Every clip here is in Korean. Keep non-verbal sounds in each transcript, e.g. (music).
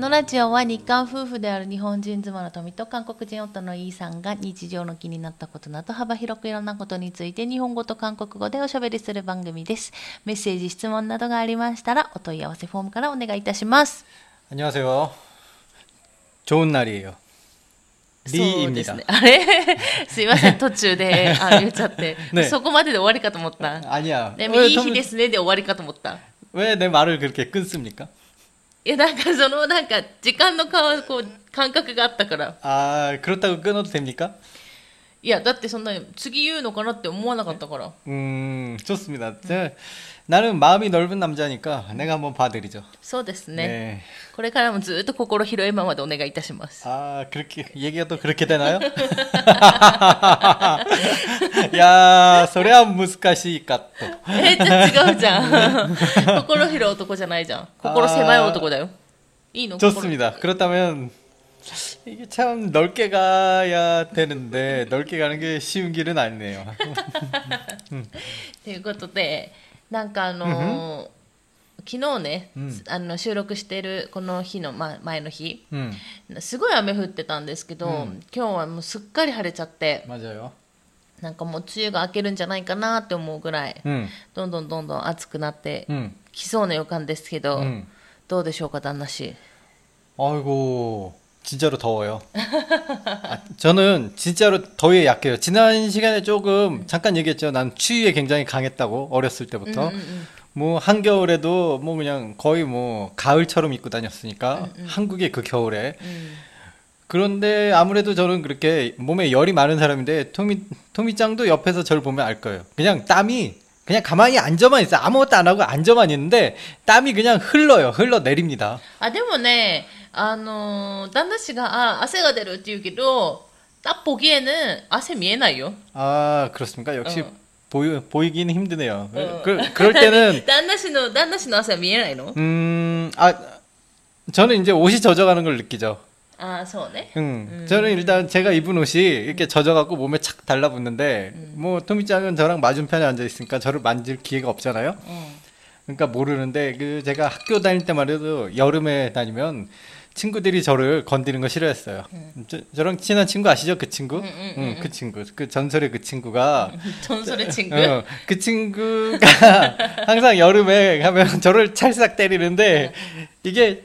のラジオは日韓夫婦である日本人妻の富と韓国人夫のイーさんが日常の気になったことなど幅広くいろんなことについて日本語と韓国語でおしゃべりする番組です。メッセージ、質問などがありましたらお問い合わせフォームからお願いいたします。 안녕하세요. 좋은 날이에요. そうです 리입니다. ね。あれ(laughs) すいません、途中であ言っちゃって、(laughs) ねそこまでで終わりかと思った。 아니야. でも 왜, いい日 톰- ですねで終わりかと思った。 왜 내 말을 그렇게 끊습니까? いや、なんかその、なんか時間のかこう感覚があったから。 아 그렇다고 끊어도 됩니까? いや、だってそんな次言うのかなって思わなかったから。 음 좋습니다. 제, 나는 마음이 넓은 남자니까 내가 한번 봐드리죠. そうですね。 네. これからもずっと心広いままでお願いいたします。 아 그렇게 얘기가 또 그렇게 되나요? 야 소리야 무스카시까 또. えー、じゃあ違うじゃん。心広い男じゃないじゃん。心狭い男だよ。いいの 좋습니다. 그렇다면 이게 참 넓게 가야 되는데 넓게 가는 게 쉬운 길은 아니네요. ということで、 なんかあのー、昨日ね、うん、あの収録してるこの日の、ま、前の日、うん、すごい雨降ってたんですけど、うん、今日はもうすっかり晴れちゃってなんかもう梅雨が明けるんじゃないかなって思うぐらい、どんどんどんどん暑くなってきそうな予感ですけど、どうでしょうか旦那氏。あいご 진짜로 더워요. 아, 저는 진짜로 더위에 약해요. 지난 시간에 조금 잠깐 얘기했죠. 난 추위에 굉장히 강했다고 어렸을 때부터. 음, 음, 음, 뭐 한겨울에도 뭐 그냥 거의 뭐 가을처럼 입고 다녔으니까 음, 음. 한국의 그 겨울에 음. 그런데 아무래도 저는 그렇게 몸에 열이 많은 사람인데 토미 토미짱도 옆에서 저를 보면 알 거예요. 그냥 땀이 그냥 가만히 앉아만 있어 아무것도 안 하고 앉아만 있는데 땀이 그냥 흘러요. 흘러 내립니다. 아, 때문에 あのー旦那氏があ汗が出るって言うけど、딱 보기에는汗見えないよ。 아 그렇습니까? 역시 어. 보이 보이기는 힘드네요. 어. 그, 그럴 때는 (laughs) 旦那氏の旦那氏の汗は見えないの 음아 저는 이제 옷이 젖어가는 걸 느끼죠. ああそうね。 응. 저는 일단 제가 입은 옷이 이렇게 젖어갖고 몸에 착 달라붙는데 뭐 토미짱은 저랑 맞은편에 앉아 있으니까 저를 만질 기회가 없잖아요. うん、 그러니까 모르는데 그 제가 학교 다닐 때만 해도 여름에 다니면 친구들이 저를 건드리는 거 싫어했어요. 저, 저랑 친한 친구 아시죠? 그 친구? 응, 응, 응, 그 친구. 그 전설의 그 친구가 (laughs) 전설의 친구. 어, 그 친구가 (laughs) 항상 여름에 가면 저를 찰싹 때리는데 이게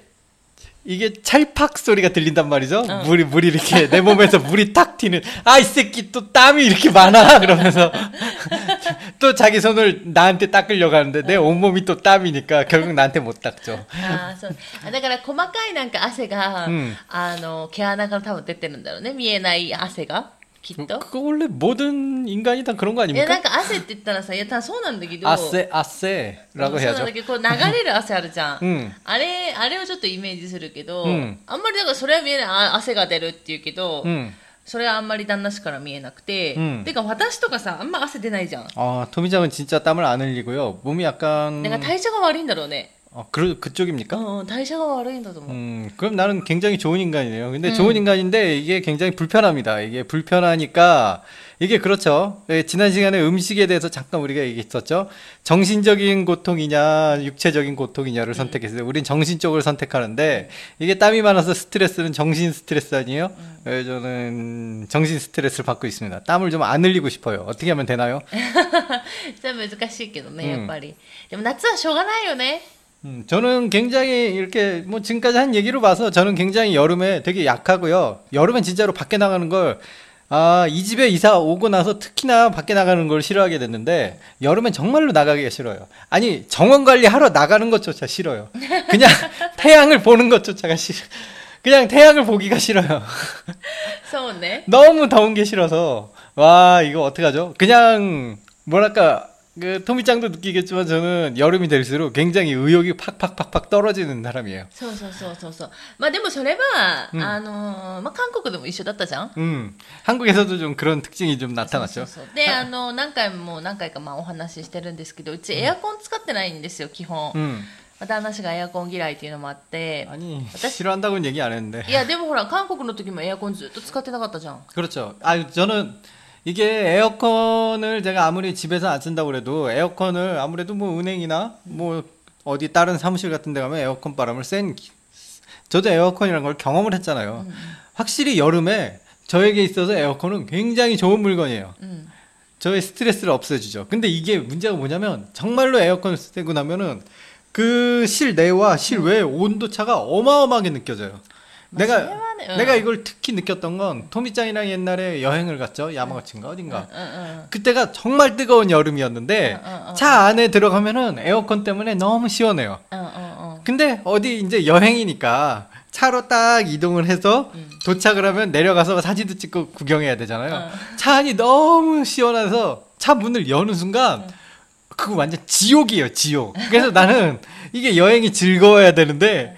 이게 찰팍 소리가 들린단 말이죠. 어. 물이 물이 이렇게 내 몸에서 물이 탁 튀는 아 이 새끼 또 땀이 이렇게 많아 그러면서 (laughs) (laughs) 또 자기 손을 나한테 닦으려고 하는데 내 온몸이 또 땀이니까 결국 나한테 못 닦죠. ああそうあだから細かいなんか汗が、うんあの毛穴から多分出てるんだろうね見えない汗が きっと 그거 원래 모든 인간이 다 그런 거 いやなん 아닙니까? か汗って言ったらさいや多分そうなんだけど 아세 아세라고 そうなん 해야죠. だけどこう流れる汗あるじゃん、 응. あれあれをちょっとイメージするけど、うんあんまりだからそれは見えないあ汗が出るっていうけど、 응. それはあんまり旦那氏から見えなくて、うんてか私とかさあんま汗出ないじゃん 아 토미짱은 진짜 땀을 안 흘리고요. 몸이 약간 なんか代謝が悪いんだろうね、 어, 그 그쪽입니까? うん、代謝が悪いんだと思う、 음, 그럼 나는 굉장히 좋은 인간이네요. 근데 좋은 인간인데 이게 굉장히 불편합니다. 이게 불편하니까 이게 그렇죠. 예, 지난 시간에 음식에 대해서 잠깐 우리가 얘기했었죠. 정신적인 고통이냐, 육체적인 고통이냐를 선택했어요. 우린 정신적으로 선택하는데 이게 땀이 많아서 스트레스는 정신 스트레스 아니에요? 예, 저는 정신 스트레스를 받고 있습니다. 땀을 좀 안 흘리고 싶어요. 어떻게 하면 되나요? (laughs) じゃあ難しいけどね、うんやっぱりでも夏はしょうがないよね 음, 저는 굉장히 이렇게 뭐 지금까지 한 얘기로 봐서 저는 굉장히 여름에 되게 약하고요. 여름엔 진짜로 밖에 나가는 걸 아, 이 집에 이사 오고 나서 특히나 밖에 나가는 걸 싫어하게 됐는데 여름엔 정말로 나가기가 싫어요. 아니, 정원 관리하러 나가는 것조차 싫어요. 그냥 (laughs) 태양을 보는 것조차가 싫어. 그냥 태양을 보기가 싫어요. 서운네. (laughs) 너무 더운 게 싫어서 와, 이거 어떡하죠? 그냥 뭐랄까 그 토미짱도 느끼겠지만 저는 여름이 될수록 굉장히 의욕이 팍팍팍팍 떨어지는 사람이에요. そうそうそうそうそうまあでもそれは、うんあのーまあ、韓国でも一緒だったじゃん 음 한국에서도 좀 그런 특징이 좀 나타났죠. そうそうそうであの何回も何回かまあお話ししてるんですけどうちエアコン使ってないんですよ基本、 음 まあ旦那氏がエアコン嫌いっていうのもあって 아니 어때? 싫어한다고는 얘기 안 했는데 いやでもほら韓国の時もエアコンずっと使ってなかったじゃん 그렇죠. 아 저는 이게 에어컨을 제가 아무리 집에서 안 쓴다고 그래도 에어컨을 아무래도 뭐 은행이나 뭐 어디 다른 사무실 같은 데 가면 에어컨 바람을 센 기- 저도 에어컨이라는 걸 경험을 했잖아요. 확실히 여름에 저에게 있어서 에어컨은 굉장히 좋은 물건이에요. 음. 저의 스트레스를 없애주죠. 근데 이게 문제가 뭐냐면 정말로 에어컨을 쓰고 나면은 그 실내와 실외의 온도 차가 어마어마하게 느껴져요. 내가 맞아요. 내가 이걸 특히 느꼈던 건 토미짱이랑 옛날에 여행을 갔죠. 야마가치인가 어딘가. 응, 응. 그때가 정말 뜨거운 여름이었는데 응, 응, 응. 차 안에 들어가면은 에어컨 때문에 너무 시원해요. 응, 응, 응. 근데 어디 이제 여행이니까 차로 딱 이동을 해서 음. 도착을 하면 내려가서 사진도 찍고 구경해야 되잖아요. 어. 차 안이 너무 시원해서 차 문을 여는 순간 어. 그거 완전 지옥이에요, 지옥. 그래서 나는 이게 여행이 즐거워야 되는데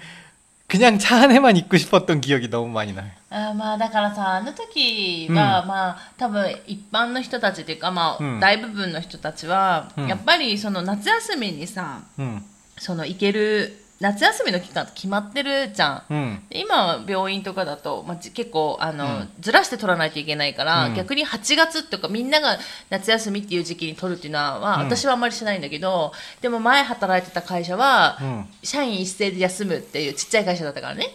그냥 차 안에만 있고 싶었던 기억이 너무 많이 나요. あーまあだからさあの時は、まあ多分一般の人たちっていうかまあ、うん大部分の人たちは、うんやっぱりその夏休みにさ 음, その行ける 夏休みの期間って決まってるじゃん、うん、今病院とかだと、まあ、結構あの、うん、ずらして取らないといけないから、うん、逆に8月とかみんなが夏休みっていう時期に取るっていうのは、私はあんまりしないんだけどでも前働いてた会社は、社員一斉で休むっていうちっちゃい会社だったからね。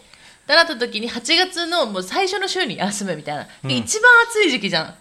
だなった時に8月のもう最初の週に休むみたいな、一番暑い時期じゃん。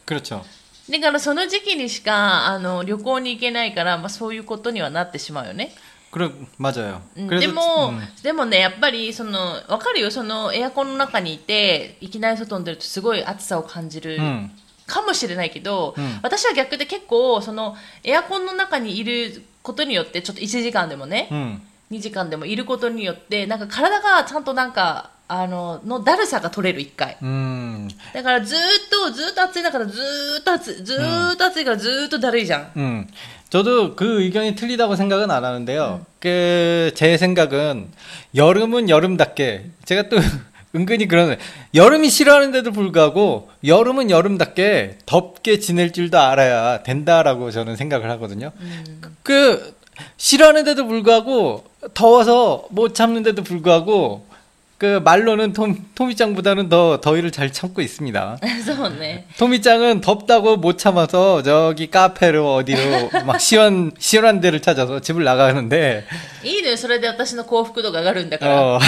だからその時期にしかあの旅行に行けないから、まあ、そういうことにはなってしまうよね。 그래 맞아요. うん 그래서 でも、 음, でもね、やっぱりそのわかるよ、そのエアコンの中にいて、いきなり外に出るとすごい暑さを感じる 음, かもしれないけど、うん私は逆で結構そのエアコンの中にいることによってちょっと1時間でもね、 음. 2時間でもいることによってなんか体がちゃんとなんかあののだるさが取れる1回 음, だからずーっとずーっと暑い中でずーっと暑いずーっと暑いからずーっとだるいじゃん 음. 저도 그 의견이 틀리다고 생각은 안 하는데요. 그, 제 생각은 여름은 여름답게, 제가 또 (laughs) 은근히 그러는, 여름이 싫어하는데도 불구하고 여름은 여름답게 덥게 지낼 줄도 알아야 된다라고 저는 생각을 하거든요. 그, 싫어하는데도 불구하고 더워서 못 참는데도 불구하고 그 말로는 톰, 토미짱보다는 더 더위를 잘 참고 있습니다. そうね 토미짱은 덥다고 못 참아서 저기 카페로 어디로 막 시원 시원한 데를 찾아서 집을 나가는데 いいのよそれで私の幸福度が上がるんだから、 어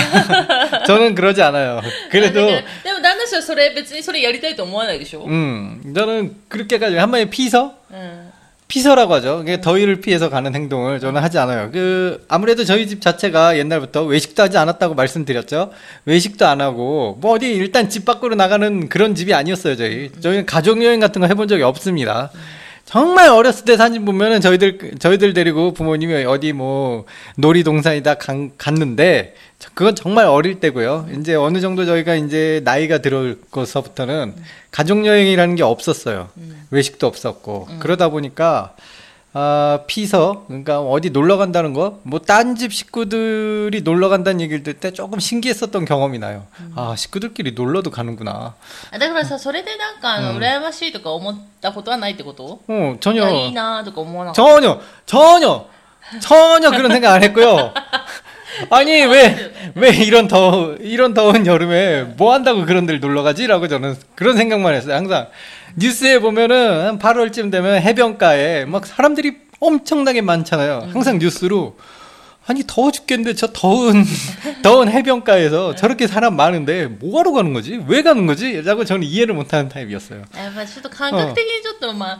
저는 그러지 않아요. だ 그래도 からでも旦那氏はそれ別にそれやりたいと思わないでしょ、 음 저는 그렇게까지 한 번에 피서 うん、 피서라고 하죠. 이게 더위를 피해서 가는 행동을 저는 하지 않아요. 그 아무래도 저희 집 자체가 옛날부터 외식도 하지 않았다고 말씀드렸죠. 외식도 안 하고 뭐 어디 일단 집 밖으로 나가는 그런 집이 아니었어요. 저희 저희는 가족 여행 같은 거 해본 적이 없습니다. 정말 어렸을 때 사진 보면은 저희들 저희들 데리고 부모님이 어디 뭐 놀이동산이다 간- 갔는데 저- 그건 정말 어릴 때고요. 이제 어느 정도 저희가 이제 나이가 들어서부터는 가족 여행이라는 게 없었어요. 외식도 없었고 그러다 보니까 아, 피서 그러니까 어디 놀러 간다는 거, 뭐 딴 집 식구들이 놀러 간다는 얘기를 들을 때 조금 신기했었던 경험이 나요. 아, 식구들끼리 놀러도 가는구나. あだからさそれでなんかあの、羨ましいとか思ったことはないってこと 어, い 전혀 やいいなとか思わなかった 전혀, 전혀, 전혀 그런 생각 안 했고요. 아니 왜 왜 이런 더운 이런 더운 여름에 뭐 한다고 그런 데 놀러 가지라고 저는 그런 생각만 했어요. 항상 뉴스에 보면은 8월쯤 되면 해변가에 막 사람들이 엄청나게 많잖아요. 음. 항상 뉴스로 아니 더워 죽겠는데 저 더운 (laughs) 더운 해변가에서 저렇게 사람 많은데 뭐하러 가는 거지? 왜 가는 거지? 라고 저는 이해를 못하는 타입이었어요. 아, 저도 감각 어. 들리죠 또 막.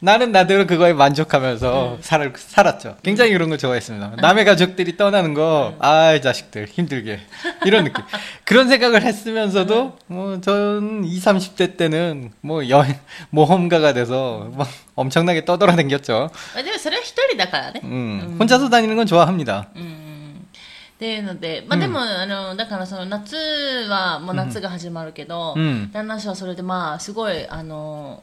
나는 나대로 그거에 만족하면서 살, 살았죠. 굉장히 그런 걸 좋아했습니다. 남의 가족들이 떠나는 거, 아이, 자식들, 힘들게. 이런 느낌. 그런 생각을 했으면서도, 뭐, 전 20, 30대 때는 뭐 여행, 모험가가 돼서 막 엄청나게 떠돌아다녔죠. まあでもそれは一人だからね、 음, 혼자서 다니는 건 좋아합니다. うんっていうので、まあ、でも、あのだからその夏はもう夏が始まるけど、うん旦那氏はそれでまあすごいあの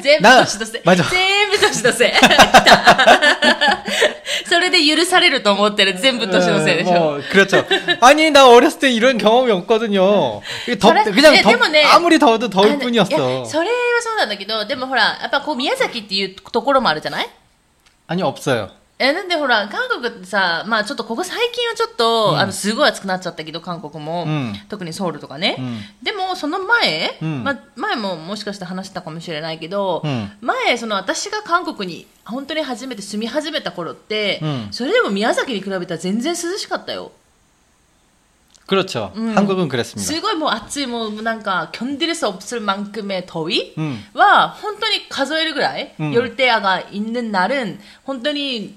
全部な年のせい。まじ全部年のせい。来たそれで許されると思ってる全部年のせいでしょ。 뭐, 그렇죠. 아니 나 어렸을 때 이런 경험이 없거든요. 이게 덥, 저래? 그냥 예, 덥, 때문에- 아무리 더워도 あ 더울 のい 뿐이었어. やそれはそうなんだけど、でもほら、やっぱこう宮崎っていうところもあるじゃない 아니 없어요. え、なんでほら、韓国ってさ、まあちょっとここ最近はちょっと、あの、すごい暑くなっちゃったけど、韓国も。うん特にソウルとかね。うんでも、その前、うんまあ前ももしかして話したかもしれないけど、うん前、その私が韓国に本当に初めて住み始めた頃って、うんそれでも宮崎に比べたら全然涼しかったよ。 그렇죠. 음. 한국은 그랬습니다. すごいもう暑い、もうなんか、견딜수없을만큼의더위 うんは、本当に数えるぐらい、うん 열대야가 있는 날은、本当に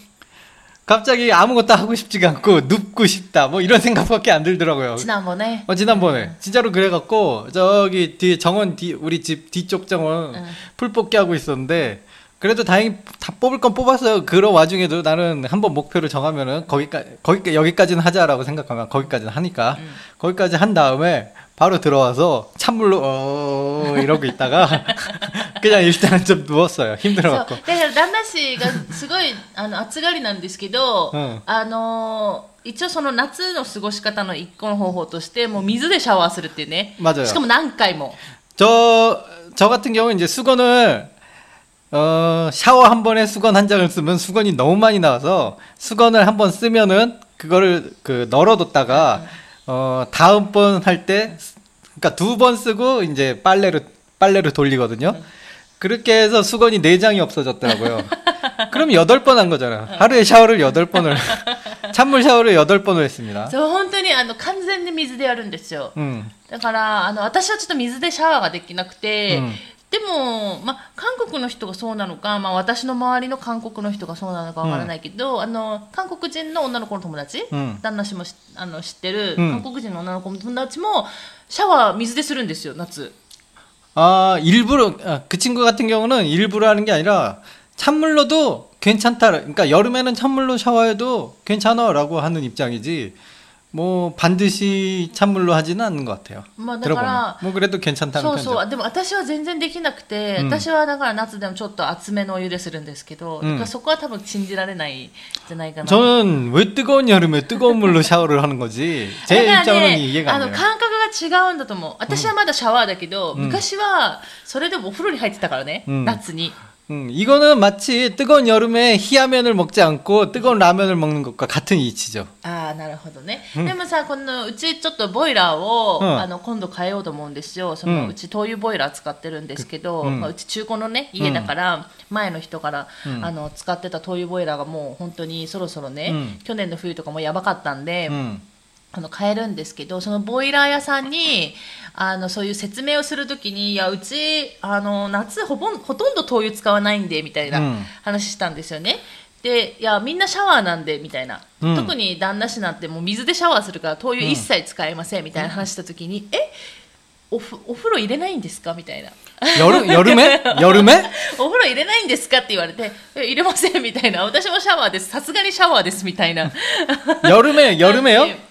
갑자기 아무것도 하고 싶지가 않고 눕고 싶다 뭐 이런 생각밖에 안 들더라고요. 지난번에? 어 지난번에 음. 진짜로 그래갖고 저기 뒤에 정원 뒤 우리 집 뒤쪽 정원 음. 풀 뽑기 하고 있었는데 그래도 다행히 다 뽑을 건 뽑았어요. 그런 와중에도 나는 한번 목표를 정하면은 거기까지 거기 여기까지는 하자라고 생각하면 거기까지는 하니까 음. 거기까지 한 다음에 바로 들어와서 찬물로 어 이러고 있다가 (laughs) 그냥 일단은 좀 누웠어요. そう。 힘들어갖고. だから旦那氏がすごいあの暑がりなんですけど、うんあの一応その夏の過ごし方の一個の方法としてもう水でシャワーするっていうね。 맞아요. しかも何回も。 저, 저 같은 경우는 이제 수건을, 어, 샤워 한 번에 수건 한 장을 쓰면 수건이 너무 많이 나와서 수건을 한 번 쓰면은 그거를 그 널어뒀다가, 어, 다음번 할 때, 그러니까 두 번 쓰고 이제 빨래로, 빨래로 돌리거든요. 그렇게 해서 수건이 네 장이 없어졌더라고요. 그럼 여덟 번 한 거잖아. 하루에 샤워를 여덟 번을, (laughs) 찬물 샤워를 여덟 번을 했습니다. そう本当にあの完全に水でやるんですよ。 음, だからあの私はちょっと水でシャワーができなくて、うんでも、まあ、韓国の人がそうなのか、まあ、私の周りの韓国の人がそうなのかわからないけど、あの韓国人の女の子の友達、うん旦那氏もしあの知ってる、うん韓国人の女の子の友達もシャワー水でするんですよ夏 아, 일부러, 아, 그 친구 같은 경우는 일부러 하는 게 아니라 찬물로도 괜찮다. 그러니까 여름에는 찬물로 샤워해도 괜찮아. 라고 하는 입장이지. 뭐, 반드시 찬물로 하지는 않는 것 같아요. まあだから 들어보면. 뭐, 그래도 괜찮다는 そう 편이죠. そうでも私は全然できなくて、うん私はだから夏でもちょっと厚めのお湯でするんですけど、うんだからそこは多分信じられないんじゃないかな 저는 왜 뜨거운 여름에 뜨거운 물로 샤워를 (laughs) 하는 거지? 제 だから 입장으로는 ね 이해가 あ 안 の 돼요. 感覚が違うんだと思う私はまだシャワーだけど、うん昔はそれでもお風呂に入ってたからね、うん夏に 음, 이거는 마치 뜨거운 여름에 희야면을 먹지 않고 뜨거운 라면을 먹는 것과 같은 이치죠. ああなるほどね、でもさこのうちちょっとボイラーを、うんあの今度変えようと思うんですよその、ううんち灯油ボイラー使ってるんですけど、うんまあ、うち中古のね家だから、前の人から、うんあの使ってた灯油ボイラーがもう本当にそろそろね、うん去年の冬とかもやばかったんで、 음. あの買えるんですけどそのボイラー屋さんにあのそういう説明をするときにいやうちあの夏ほぼほとんど灯油使わないんでみたいな話したんですよね。うん、でいやみんなシャワーなんでみたいな、うん、特に旦那氏なんてもう水でシャワーするから灯油一切使えませんみたいな話したときに、うん、え？おふお風呂入れないんですか？みたいな。夜 (laughs) 夜目？夜目？お風呂入れないんですか？って言われて、入れませんみたいな。私もシャワーです。さすがにシャワーですみたいな。夜目？夜目よ？(laughs)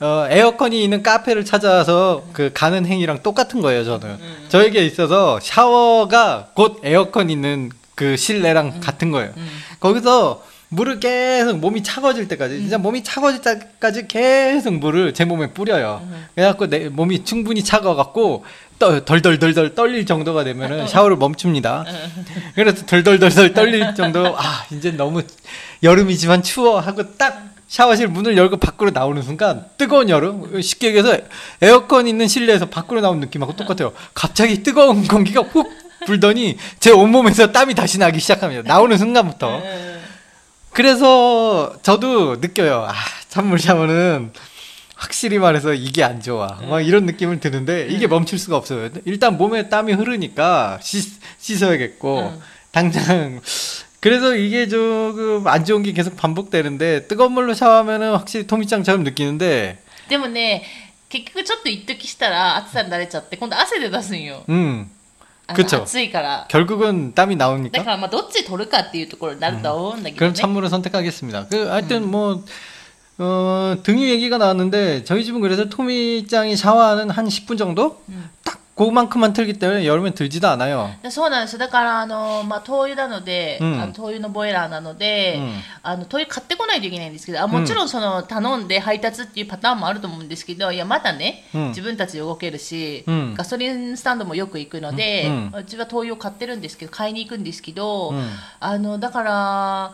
어, 에어컨이 있는 카페를 찾아서 그 가는 행위랑 똑같은 거예요. 저는 저에게 있어서 샤워가 곧 에어컨 있는 그 실내랑 같은 거예요. 거기서 물을 계속 몸이 차가워질 때까지 진짜 몸이 차가워질 때까지 계속 물을 제 몸에 뿌려요. 그래갖고 내 몸이 충분히 차가워갖고 떠- 덜덜덜덜 떨릴 정도가 되면은 샤워를 멈춥니다. 그래서 덜덜덜덜 떨릴 정도 아 이제 너무 여름이지만 추워 하고 딱 샤워실 문을 열고 밖으로 나오는 순간 뜨거운 여름 쉽게 얘기해서 에어컨 있는 실내에서 밖으로 나온 느낌하고 똑같아요. 갑자기 뜨거운 공기가 훅 불더니 제 온몸에서 땀이 다시 나기 시작합니다. 나오는 순간부터. うん 그래서 저도 느껴요. 아, 찬물 샤워는 확실히 말해서 이게 안 좋아. 막 이런 느낌을 드는데 이게 멈출 수가 없어요. 일단 몸에 땀이 흐르니까 씻, 씻어야겠고 응. 당장 그래서 이게 조금 안 좋은 게 계속 반복되는데 뜨거운 물로 샤워하면은 확실히 토미짱처럼 느끼는데 でもね、結局ちょっと一時したら暑さに慣れちゃって、今度汗で出すんよ。 음 あの 그쵸 暑いから。 결국은 땀이 だ 나옵니까? からまあどっち取るかっていうところになるとは思うんだけど 그럼 ね。 찬물을 선택하겠습니다. 그 하여튼 뭐 어, 등유 얘기가 나왔는데 저희 집은 그래서 토미짱이 샤워하는 한 10분 정도 딱 그만큼만 틀기 때문에 여름엔 들지도 않아요. でそうなんですよだからあの、まあ、灯油なので、うんあの灯油のボイラーなので、うんあの灯油買ってこないといけないんですけどあもちろんその頼んで配達っていうパターンもあると思うんですけどいやまだね、うん自分たちで動けるし、うんガソリンスタンドもよく行くので、うんうちは灯油を買ってるんですけど買いに行くんですけど、うんあのだから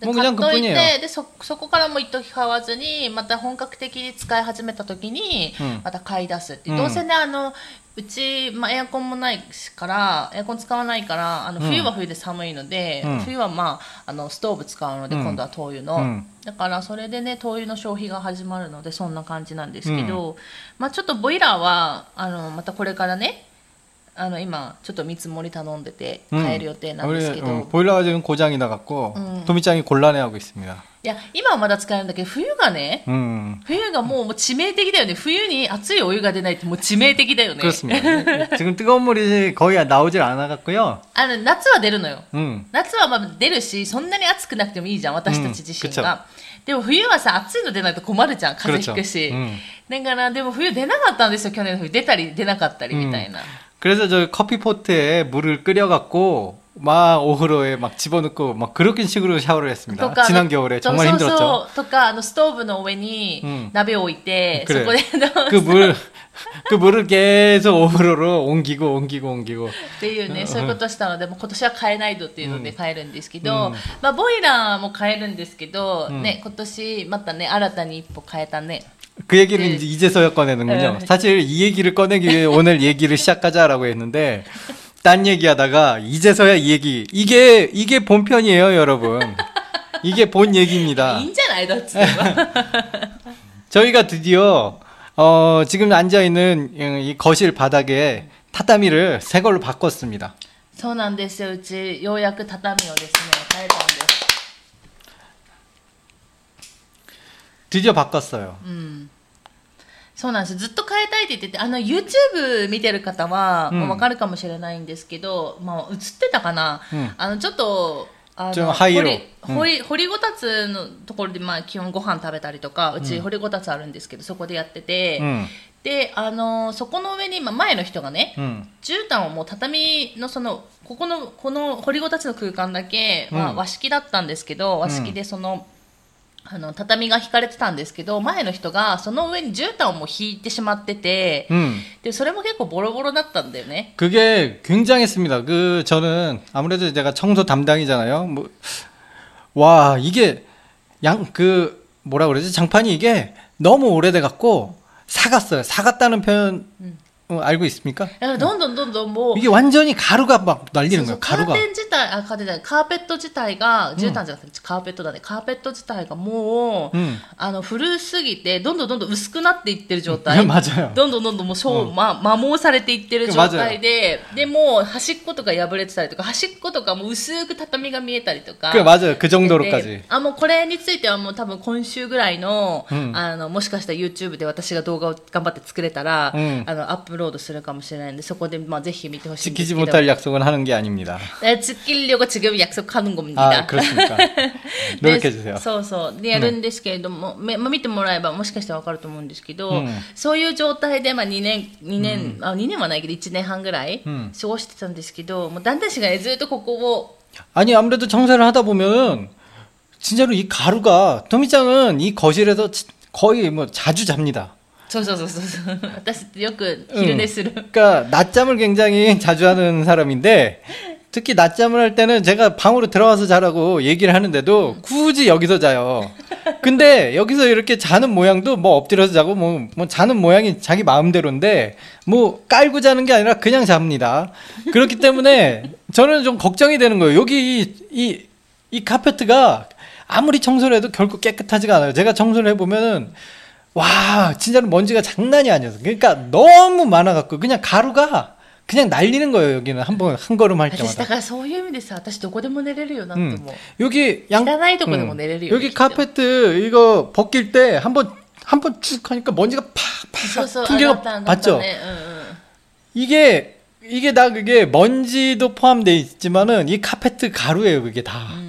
買っといてでそそこからも一時買わずにまた本格的に使い始めた時に、また買い出すって、どうせねあのうち、まあ、エアコンもないからエアコン使わないからあの冬は冬で寒いので、うん、冬は、まあ、あのストーブ使うので、今度は灯油の、うん、だからそれでね灯油の消費が始まるのでそんな感じなんですけど、まあ、ちょっとボイラーはあのまたこれからねあの今ちょっと見積もり頼んでて買える予定なんですけど、 우리, 음, 보일러가 지금 고장이 나갖고 음. 도미짱이 곤란해하고 있습니다. いや今はまだ使えるんだけど冬がね 음 冬がもうもう致命的だよね冬に熱いお湯が出ないってもう致命的だよね 그렇습니다. 지금 뜨거운 물이 거의 나오질 않아갖고요. あの夏は出るのよ 음 夏はまあ出るしそんなに暑くなくてもいいじゃん私たち自身うんが、でも冬はさ暑いの出ないと困るじゃん風邪ひくし、 그렇죠. 음. だからでも冬出なかったんですよ去年の冬出たり出なかったりみたいな、 그래서 저 커피포트에 물을 끓여갖고 막 오후로에 막 집어넣고 막 그렇게 식으로 샤워를 했습니다. とか 지난 겨울에 そう 정말 そう 힘들었죠. そうとかあのストーブの上にうん鍋を置いて、 그래. そこで 그 물, 그 물을 계속 오후로로 옮기고 옮기고 옮기고. っていうね、そういうことしたので、もう今年は買えないとっていうので買えるんですけど、うんまあ、ボイラーも買えるんですけど、うんね、今年またね、新たに一歩変えたね。 그 얘기를 네. 이제서야 꺼내는군요. 네. 사실 이 얘기를 꺼내기 위해 오늘 얘기를 시작하자라고 했는데 딴 얘기하다가 이제서야 이 얘기 이게 이게 본편이에요, 여러분. 이게 본 얘기입니다. (laughs) 인젠 알았지. (laughs) 저희가 드디어 어, 지금 앉아 있는 이 거실 바닥에 타타미를 새 걸로 바꿨습니다. 저는 안 됐어요. 지 요약 타타미였습니다. 말도 안 돼요. 드디어 바꿨어요. うんそうなんですずっと変えたいって言っててあの YouTube 見てる方は、うんまあわかるかもしれないんですけど、まあ、映ってたかな、うんあのちょっとあちょっとの灰色掘りうん掘り掘りごたつのところで、まあ、基本ご飯食べたりとかうちうん掘りごたつあるんですけど、そこでやってて、 음, であのそこの上に、まあ、前の人がね、 음, 絨毯をもう畳のそのここのこの掘りごたつの空間だけ、まあ、うん和式だったんですけど、和式でその あの畳が引かれてたんですけど前の人がその上に絨毯をもう引いてしまってて、 음. でそれも結構ボロボロだったんだよね 그게 굉장했습니다. 그 저는 아무래도 제가 청소 담당이잖아요. 뭐, 와 이게 양 그 뭐라 그러지 장판이 이게 너무 오래돼 갖고 사갔어요. 사갔다는 표현 어, 알고 있습니 까? 야, 던던 던던 뭐 이게 완전히 가루가 막 날리는 거예 요. 가루 가. 카펫 지타 아 카펫 카펫 지타가 지타 아니라 카펫だね.카펫 지타가 뭐あの古すぎて던던 던던薄くなっていってる状態.맞아 요. 던던 던던 뭐消磨摩耗されていってる状態ででも端っことか破れてたりとか端っことかもう薄く畳が見えたりとか.그 맞아 요. 그 정도로까 지. 아, 뭐これについてはもう多分今週ぐらいのあのもしかしたら YouTube で私が動画を頑張って作れたらあのアップ ロードするかもしれないんで、そこで、まあ、ぜひ見てほしいんで 지키지 すけど。 못할 약속은 하는 게 아닙니다. 네, 지키려고 지금 약속하는 겁니다. 아 그렇습니까? で 노력해 주세요. そうそうでやるんですけれども、めまあ、見てもらえばもしかしたら分かると思うんですけど、うんそういう状態で、まあ、2年2年、あ2年はないけど1年半ぐらいうん過ごしてたんですけど、もう旦那氏がねずっとここを 아니 아무래도 청소를 하다 보면은 진짜로 이 가루가 도미짱은 이 거실에서 지- 거의 뭐 자주 잡니다. そうそうそうそ(laughs) うそう私よく昼寝する、 그러니까 낮잠을 굉장히 자주 하는 사람인데 특히 낮잠을 할 때는 제가 방으로 들어와서 자라고 얘기를 하는데도 굳이 여기서 자요. 근데 여기서 이렇게 자는 모양도 뭐 엎드려서 자고 뭐, 뭐 자는 모양이 자기 마음대로인데 뭐 깔고 자는 게 아니라 그냥 잡니다. 그렇기 때문에 저는 좀 걱정이 되는 거예요. 여기 이, 이, 이 카페트가 아무리 청소를 해도 결코 깨끗하지가 않아요. 제가 청소를 해보면은 와 진짜로 먼지가 장난이 아니었어. 그러니까 너무 많아갖고 그냥 가루가 그냥 날리는 거예요. 여기는 한 번 한 걸음 할 私だ 때마다. からそういう意味でさ私どこでも寝れるよなって思う、 음. 여기 양 汚いとこでも寝れるよ、 여기 카페트 이거 벗길 때 한번 한 번 쭉 하니까 먼지가 そうそう 팍팍 上が 풍기가 った上がった 맞죠? ねうんうん 이게 이게 다 그게 먼지도 포함돼 있지만은 이 카페트 가루예요. 그게 다. うんうん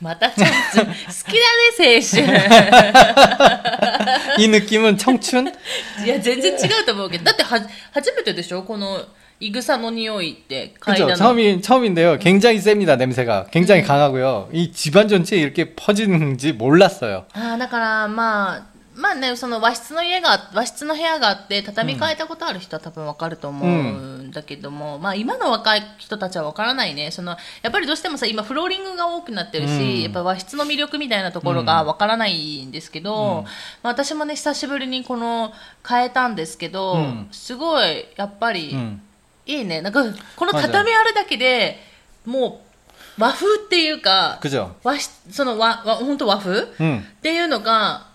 またちょっと好きだね青春 이 (laughs) 느낌은 청춘? (laughs) いや全然違うと思うけどだっては初めてでしょこのいぐさの匂いって嗅い 그죠? だの 처음이, 처음인데요. 굉장히 셉니다, 냄새가. 굉장히 강하고요. 이 집안 전체에 이렇게 퍼지는지 몰랐어요. あーだからまあ まあねその和室の家が和室の部屋があって畳み替えたことある人は多分わかると思うんだけども、うん、まあ今の若い人たちはわからないね。そのやっぱりどうしてもさ今フローリングが多くなってるし、うん、やっぱ和室の魅力みたいなところがわからないんですけど、うん、まあ、私もね久しぶりにこの変えたんですけど、すごいやっぱり、いいね。なんかこの畳あるだけでもう和風っていうか和その和和本当和風、っていうのが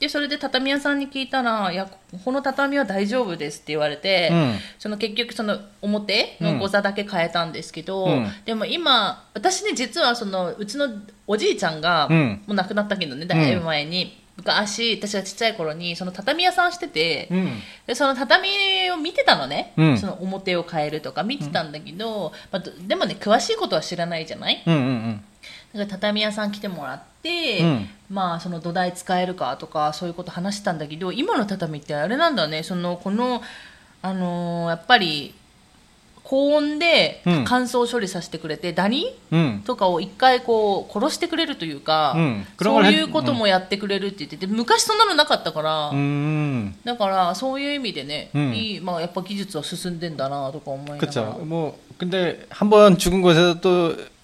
でそれで畳屋さんに聞いたら「いやこの畳は大丈夫です」って言われて、うん、その結局その表の誤座だけ変えたんですけど、うん、でも今私ね実はそのうちのおじいちゃんが、もう亡くなったけどねだいぶ前に。昔私がちっちゃい頃にその畳屋さんしてて、うん、でその畳を見てたのね、うん、その表を変えるとか見てたんだけど、うん、まあ、でもね詳しいことは知らないじゃない、うんうんうん。だから畳屋さん来てもらって、うんまあその土台使えるかとかそういうこと話してたんだけど今の畳ってあれなんだねそのこのあのーやっぱり高温でうん乾燥処理させてくれて、ダニ 음. とかを一回こう殺してくれるというか、うんそういうこともやってくれるって言ってて昔そんなのなかったから、 음. だからそういう意味でね、うんいいまあ、やっぱ技術は進んでんだなとか思いながら 그렇죠. 뭐 근데 한 번 죽은 곳에서 또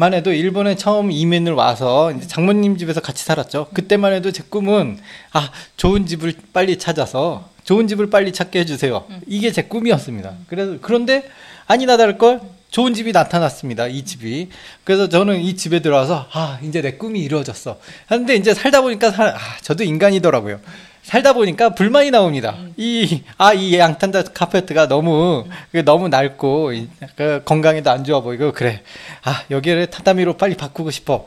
만 해도 일본에 처음 이민을 와서 장모님 집에서 같이 살았죠. 그때만 해도 제 꿈은 아 좋은 집을 빨리 찾아서 좋은 집을 빨리 찾게 해주세요. 이게 제 꿈이었습니다. 그래서 그런데 아니나 다를 걸 좋은 집이 나타났습니다. 이 집이. 그래서 저는 이 집에 들어와서 아 이제 내 꿈이 이루어졌어. 하는데 이제 살다 보니까 살- 아, 저도 인간이더라고요. 살다 보니까 불만이 나옵니다. 이, 아, 이 양탄자 카페트가 너무, 그 너무 낡고, 이- 그 건강에도 안 좋아 보이고, 그래. 아, 여기를 타타미로 빨리 바꾸고 싶어.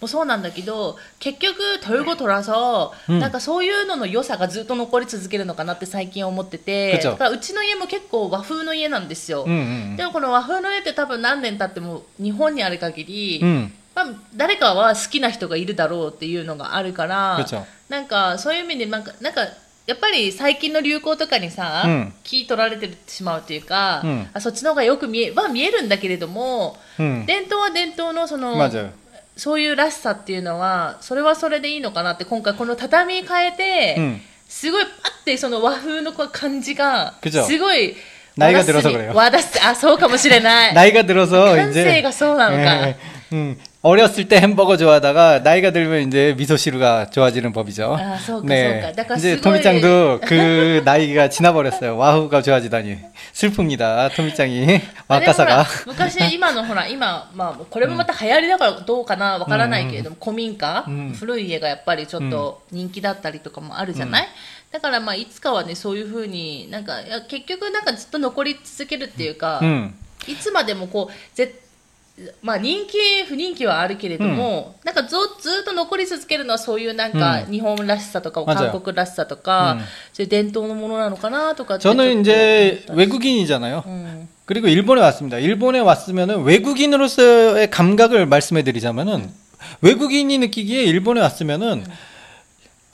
もそうなんだけど結局取る後取らそなんかそういうのの良さがずっと残り続けるのかなって最近思っててだからうちの家も結構和風の家なんですよ、うんうん、でもこの和風の家って多分何年経っても日本にある限り、うん。まあ、誰かは好きな人がいるだろうっていうのがあるからなんかそういう意味でなんかなんかやっぱり最近の流行とかにさ、うん、気取られてしまうというか、うん、あそっちの方がよく見えは見えるんだけれども、うん、伝統は伝統のその、まあそういうらしさっていうのはそれはそれでいいのかなって今回この畳変えて、 음. すごいパッてその和風のこう感じが 그죠 すごい 나이가 和田 들어서 に 그래요 和田すあそうかもしれない 나이가 들어서 感 이제 性がそうなのか、 예, 음, 어렸을 때 햄버거 좋아하다가 나이가 들면 이제 미소시루가 좋아지는 법이죠. 아, 소가, 소가. 약간 이제 스고이- 토미짱도 그 나이가 지나버렸어요. 와후가 좋아지다니 슬픕니다. 토미짱이 あれほら 와카사가 昔今のほら今、まあ、これもまた流行りだからどうかなわからないけれども、古民家、うん古い家がやっぱりちょっと人気だったりとかもあるじゃない、だからまあいつかはねそういうふうになんかいや結局なんかずっと残り続けるっていうか、 음, いつまでもこうぜ まあ、人気不人気はあるけれども、なんかずずっと残り続けるのはそういうなんかうん日本らしさとか 맞아요 韓国らしさとか、うんそういう伝統のものなのかなとかってちょっと 저는 이제 외국인이잖아요. うん、 그리고 일본에 왔습니다. 일본에 왔으면은 외국인으로서의 감각을 말씀해 드리자면은 외국인이 느끼기에 일본에 왔으면은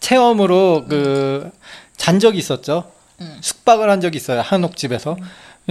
체험으로 그 잔 적이 있었죠. 음. 숙박을 한 적이 있어요. 한옥집에서.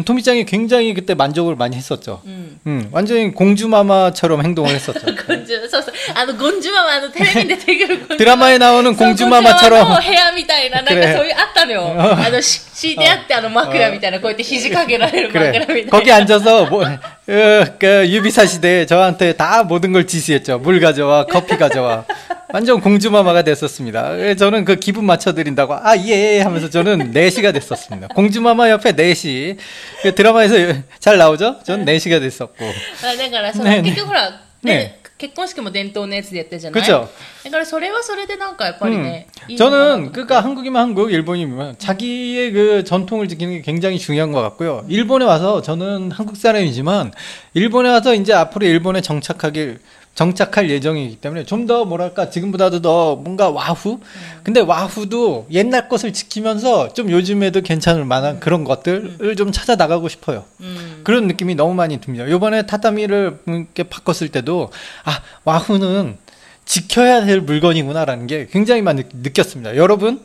토미짱이 굉장히 그때 만족을 많이 했었죠. うん。 음, 완전히 공주마마처럼 행동을 했었죠. (laughs) ゴンジュそうそう。あの、ゴンジュママ、あの、テレビに出てくる(laughs) ゴンジュママ 드라마에 나오는 そうゴンジュマ 공주마마처럼 マの部屋みたいな、なんか 그래 そういう、あったのよ。あの、し敷いてあって、あの、枕みたいな、こうやって肘掛けられる枕 그래 みたいな。 거기 앉아서 뭐 어, 그 유비사 시대에 저한테 다 모든 걸 지시했죠. 물 가져와, 커피 가져와. 완전 공주마마가 됐었습니다. 그래서 저는 그 기분 맞춰드린다고 아 예 하면서 저는 4시가 됐었습니다. 공주마마 옆에 4시 그 드라마에서 잘 나오죠? 전 4시가 됐었고 あだからその、ねえねえ結局ほら、ねね、 結婚式も伝統のやつでやってるじゃない 그죠? だからそれはそれでなんかやっぱりね、いいのかなと 저는 思って 그러니까 한국이면 한국, 일본이면 자기의 그 전통을 지키는 게 굉장히 중요한 것 같고요. 일본에 와서 저는 한국 사람이지만 일본에 와서 이제 앞으로 일본에 정착하길 정착할 예정이기 때문에 좀 더 뭐랄까 지금보다도 더 뭔가 와후. 근데 와후도 옛날 것을 지키면서 좀 요즘에도 괜찮을 만한 그런 것들을 좀 찾아 나가고 싶어요. うん、 그런 느낌이 너무 많이 듭니다. 요번에 타타미를 이렇게 바꿨을 때도 아 와후는 지켜야 될 물건이구나라는 게 굉장히 많이 느- 느꼈습니다. 여러분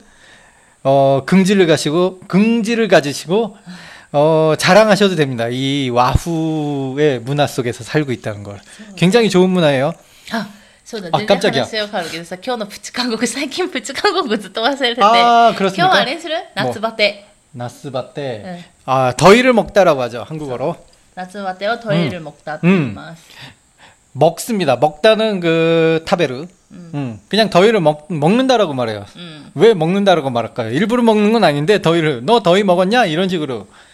어 긍지를 가시고 긍지를 가지시고 어 자랑하셔도 됩니다. 이 와후의 문화 속에서 살고 있다는 걸 굉장히 좋은 문화예요. あそうだあ全然깜짝이야 話は変わるけどさ今日のプチ韓国最近プチ韓国ずっと忘れてて 아 今日 그렇습니까? はあれにする夏バテ、 나스바 때 응. 아 더위를 먹다라고 하죠 한국어로 夏バテをトイレ먹다って言います、 먹습니다. 먹다는 그 타베르. 음, 그냥 더위를 먹, 먹는다라고 말해요. うん、 왜 먹는다라고 말할까요? 일부러 먹는 건 아닌데 더위를 너 더위 먹었냐 이런 식으로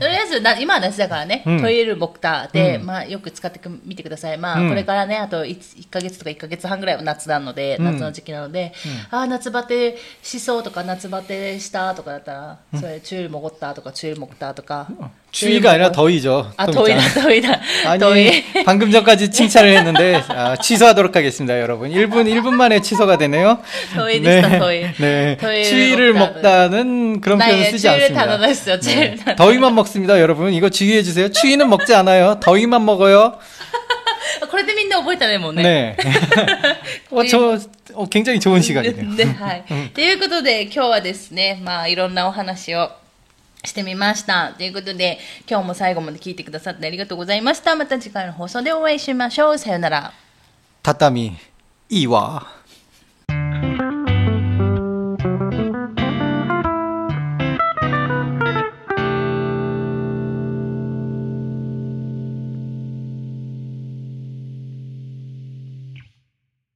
とりあえず、な今は夏だからね、うん。トイレモクターで、うん。まあ、よく使ってみてください。まあ、うん。これからね、あと 1, 1ヶ月とか1ヶ月半ぐらいは夏なので、うん。夏の時期なので、ああ、夏バテしそうとか、夏バテしたとかだったら、それ、チュールモゴったとか、チュールモクターとか。 추위가 아니라 더위죠 あ、 토미짱. トイだ、トイだ。 아니 トイ。 방금 전까지 칭찬을 했는데 아, 취소하도록 하겠습니다, 여러분. 1분 1분 만에 취소가 되네요. 더위 됐다, 더위. 네. 더위를 추위를 먹다는. 먹다는 그런 표현 네, 쓰지 추위를 않습니다. 타다했어요, 추위를 타다. 더위만 먹습니다, 여러분. 이거 주의해 주세요. 추위는 먹지 않아요. 더위만 먹어요. これでみんな覚えたね、もうね。 네. 어, 저 어, 굉장히 좋은 (laughs) 시간이네요. ではい。ということで、今日はですね、まあ、いろんなお話を してみました。ということで、今日も最後まで聞いてくださってありがとうございました。また次回の放送でお会いしましょう。さよなら。畳、いいわ。